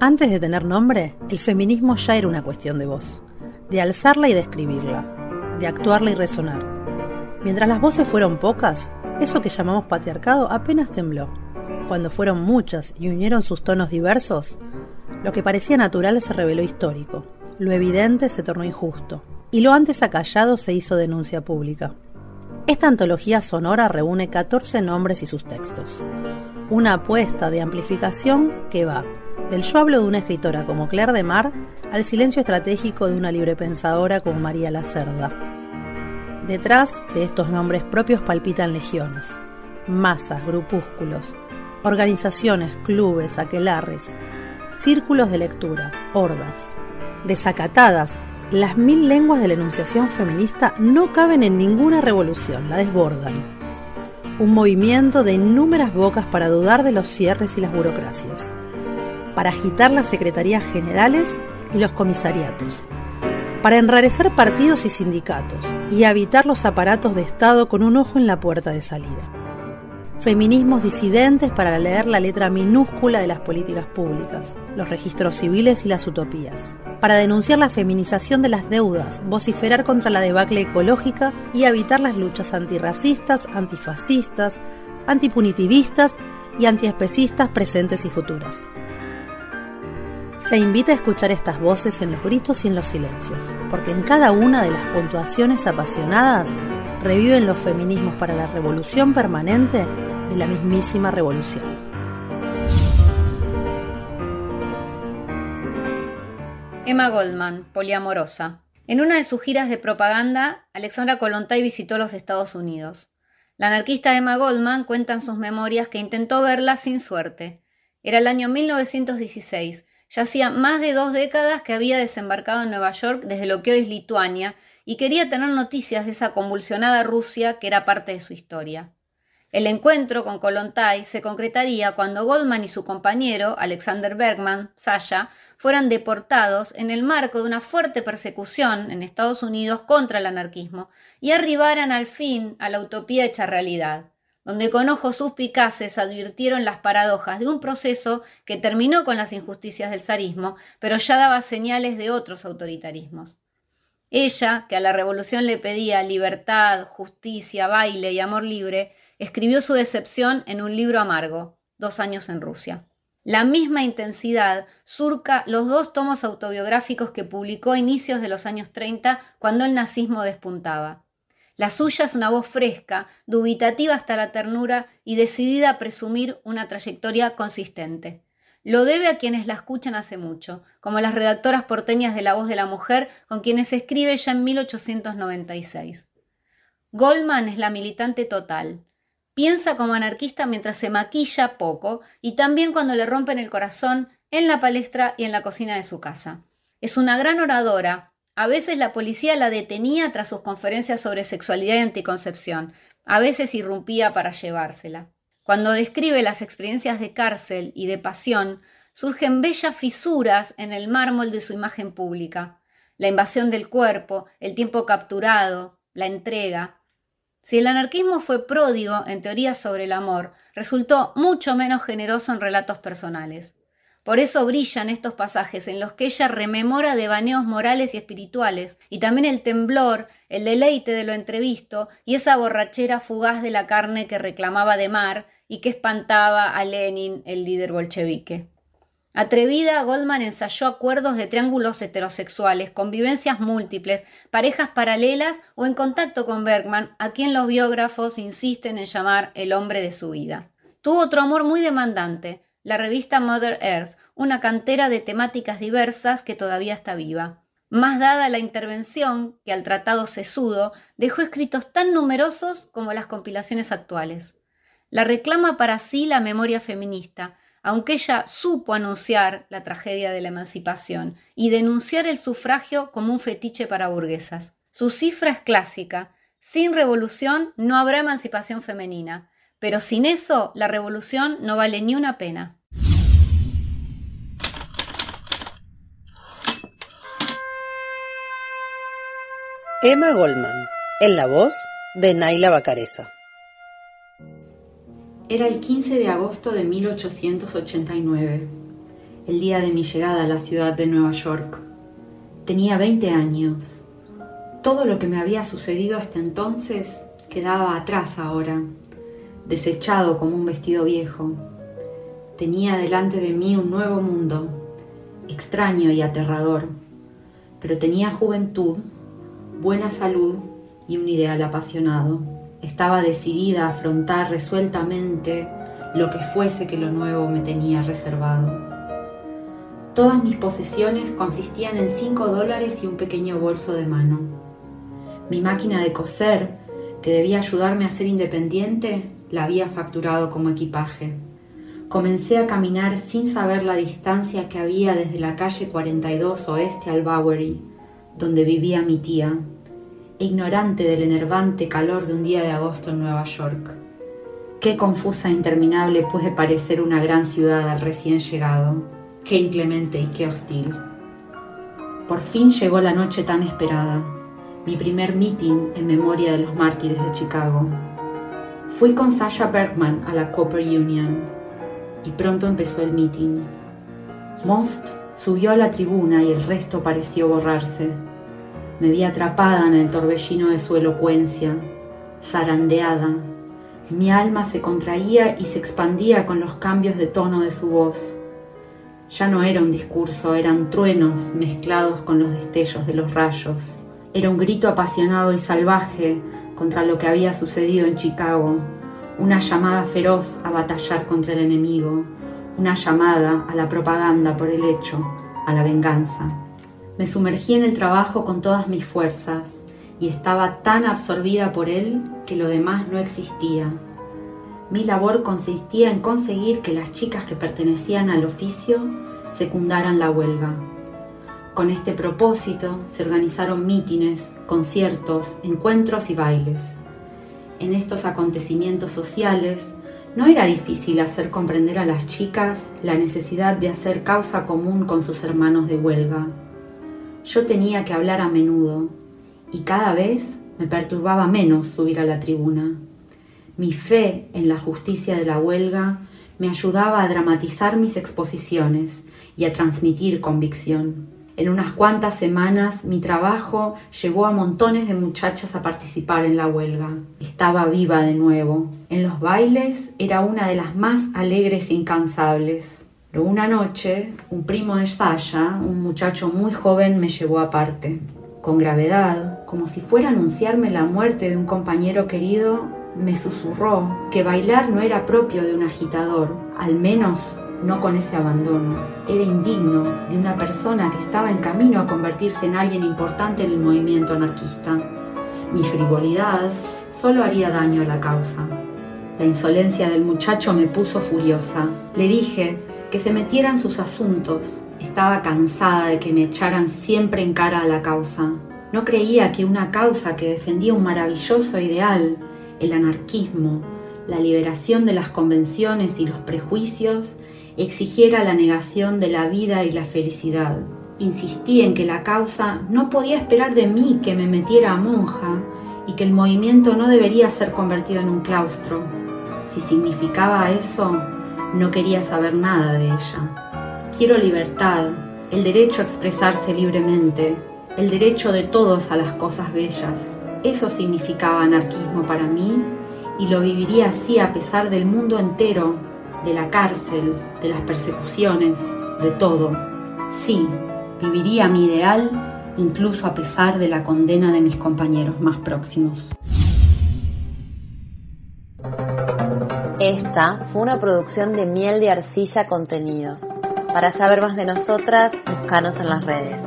Antes de tener nombre, el feminismo ya era una cuestión de voz, de alzarla y describirla, de actuarla y resonar. Mientras las voces fueron pocas, eso que llamamos patriarcado apenas tembló. Cuando fueron muchas y unieron sus tonos diversos, lo que parecía natural se reveló histórico, lo evidente se tornó injusto, y lo antes acallado se hizo denuncia pública. Esta antología sonora reúne 14 nombres y sus textos. Una apuesta de amplificación que va del yo hablo de una escritora como Claire de Mar al silencio estratégico de una librepensadora como María Lacerda. Detrás de estos nombres propios palpitan legiones, masas, grupúsculos, organizaciones, clubes, aquelarres, círculos de lectura, hordas. Desacatadas, las mil lenguas de la enunciación feminista no caben en ninguna revolución, la desbordan. Un movimiento de innúmeras bocas para dudar de los cierres y las burocracias, para agitar las secretarías generales y los comisariatos, para enrarecer partidos y sindicatos y habitar los aparatos de Estado con un ojo en la puerta de salida. Feminismos disidentes para leer la letra minúscula de las políticas públicas, los registros civiles y las utopías. Para denunciar la feminización de las deudas, vociferar contra la debacle ecológica y evitar las luchas antirracistas, antifascistas, antipunitivistas y antiespecistas presentes y futuras. Se invita a escuchar estas voces en los gritos y en los silencios, porque en cada una de las puntuaciones apasionadas reviven los feminismos para la revolución permanente de la mismísima revolución. Emma Goldman, poliamorosa. En una de sus giras de propaganda, Alexandra Kollontai visitó los Estados Unidos. La anarquista Emma Goldman cuenta en sus memorias que intentó verla sin suerte. Era el año 1916 ya hacía más de dos décadas que había desembarcado en Nueva York desde lo que hoy es Lituania y quería tener noticias de esa convulsionada Rusia que era parte de su historia. El encuentro con Kolontai se concretaría cuando Goldman y su compañero, Alexander Bergman, Sasha, fueran deportados en el marco de una fuerte persecución en Estados Unidos contra el anarquismo y arribaran al fin a la utopía hecha realidad donde con ojos suspicaces advirtieron las paradojas de un proceso que terminó con las injusticias del zarismo, pero ya daba señales de otros autoritarismos. Ella, que a la revolución le pedía libertad, justicia, baile y amor libre, escribió su decepción en un libro amargo, Dos años en Rusia. La misma intensidad surca los dos tomos autobiográficos que publicó a inicios de los años 30 cuando el nazismo despuntaba. La suya es una voz fresca, dubitativa hasta la ternura y decidida a presumir una trayectoria consistente. Lo debe a quienes la escuchan hace mucho, como las redactoras porteñas de La Voz de la Mujer, con quienes escribe ya en 1896. Goldman es la militante total. Piensa como anarquista mientras se maquilla poco y también cuando le rompen el corazón en la palestra y en la cocina de su casa. Es una gran oradora, a veces la policía la detenía tras sus conferencias sobre sexualidad y anticoncepción, a veces irrumpía para llevársela. Cuando describe las experiencias de cárcel y de pasión, surgen bellas fisuras en el mármol de su imagen pública. La invasión del cuerpo, el tiempo capturado, la entrega. Si el anarquismo fue pródigo en teorías sobre el amor, resultó mucho menos generoso en relatos personales. Por eso brillan estos pasajes en los que ella rememora devaneos morales y espirituales, y también el temblor, el deleite de lo entrevisto y esa borrachera fugaz de la carne que reclamaba de mar y que espantaba a Lenin, el líder bolchevique. Atrevida, Goldman ensayó acuerdos de triángulos heterosexuales, convivencias múltiples, parejas paralelas o en contacto con Bergman, a quien los biógrafos insisten en llamar el hombre de su vida. Tuvo otro amor muy demandante, la revista Mother Earth, una cantera de temáticas diversas que todavía está viva. Más dada la intervención que al tratado sesudo dejó escritos tan numerosos como las compilaciones actuales. La reclama para sí la memoria feminista, aunque ella supo anunciar la tragedia de la emancipación y denunciar el sufragio como un fetiche para burguesas. Su cifra es clásica. Sin revolución no habrá emancipación femenina. Pero sin eso, la revolución no vale ni una pena. Emma Goldman, en la voz de Naila Bacareza. Era el 15 de agosto de 1889. el día de mi llegada a la ciudad de Nueva York. Tenía 20 años. Todo lo que me había sucedido hasta entonces quedaba atrás ahora, desechado como un vestido viejo. Tenía delante de mí un nuevo mundo, extraño y aterrador, pero tenía juventud, buena salud y un ideal apasionado. Estaba decidida a afrontar resueltamente lo que fuese que lo nuevo me tenía reservado. Todas mis posesiones consistían en cinco dólares y un pequeño bolso de mano. Mi máquina de coser, que debía ayudarme a ser independiente, la había facturado como equipaje. Comencé a caminar sin saber la distancia que había desde la calle 42 oeste al Bowery, donde vivía mi tía, ignorante del enervante calor de un día de agosto en Nueva York. Qué confusa e interminable puede parecer una gran ciudad al recién llegado, qué inclemente y qué hostil. Por fin llegó la noche tan esperada, mi primer meeting en memoria de los mártires de Chicago. Fui con Sasha Bergman a la Copper Union y pronto empezó el meeting. Most subió a la tribuna y el resto pareció borrarse. Me vi atrapada en el torbellino de su elocuencia, zarandeada. Mi alma se contraía y se expandía con los cambios de tono de su voz. Ya no era un discurso, eran truenos mezclados con los destellos de los rayos. Era un grito apasionado y salvaje contra lo que había sucedido en Chicago, una llamada feroz a batallar contra el enemigo, una llamada a la propaganda por el hecho, a la venganza. Me sumergí en el trabajo con todas mis fuerzas y estaba tan absorbida por él que lo demás no existía. Mi labor consistía en conseguir que las chicas que pertenecían al oficio secundaran la huelga. Con este propósito se organizaron mítines, conciertos, encuentros y bailes en estos acontecimientos sociales, no era difícil hacer comprender a las chicas la necesidad de hacer causa común con sus hermanos de huelga. Yo tenía que hablar a menudo y cada vez me perturbaba menos subir a la tribuna. Mi fe en la justicia de la huelga me ayudaba a dramatizar mis exposiciones y a transmitir convicción. En unas cuantas semanas mi trabajo llevó a montones de muchachas a participar en la huelga. Estaba viva de nuevo. En los bailes era una de las más alegres e incansables. Pero una noche, un primo de Sasha, un muchacho muy joven, me llevó aparte. Con gravedad, como si fuera a anunciarme la muerte de un compañero querido, me susurró que bailar no era propio de un agitador, al menos no con ese abandono. Era indigno de una persona que estaba en camino a convertirse en alguien importante en el movimiento anarquista. Mi frivolidad solo haría daño a la causa. La insolencia del muchacho me puso furiosa. Le dije que se metiera en sus asuntos. Estaba cansada de que me echaran siempre en cara a la causa. No creía que una causa que defendía un maravilloso ideal, el anarquismo, la liberación de las convenciones y los prejuicios, exigiera la negación de la vida y la felicidad. Insistí en que la causa no podía esperar de mí que me metiera a monja y que el movimiento no debería ser convertido en un claustro. Si significaba eso, no quería saber nada de ella. Quiero libertad, el derecho a expresarse libremente, el derecho de todos a las cosas bellas. Eso significaba anarquismo para mí y lo viviría así a pesar del mundo entero de la cárcel, de las persecuciones, de todo. Sí, viviría mi ideal incluso a pesar de la condena de mis compañeros más próximos. Esta fue una producción de Miel de Arcilla Contenidos. Para saber más de nosotras, búscanos en las redes.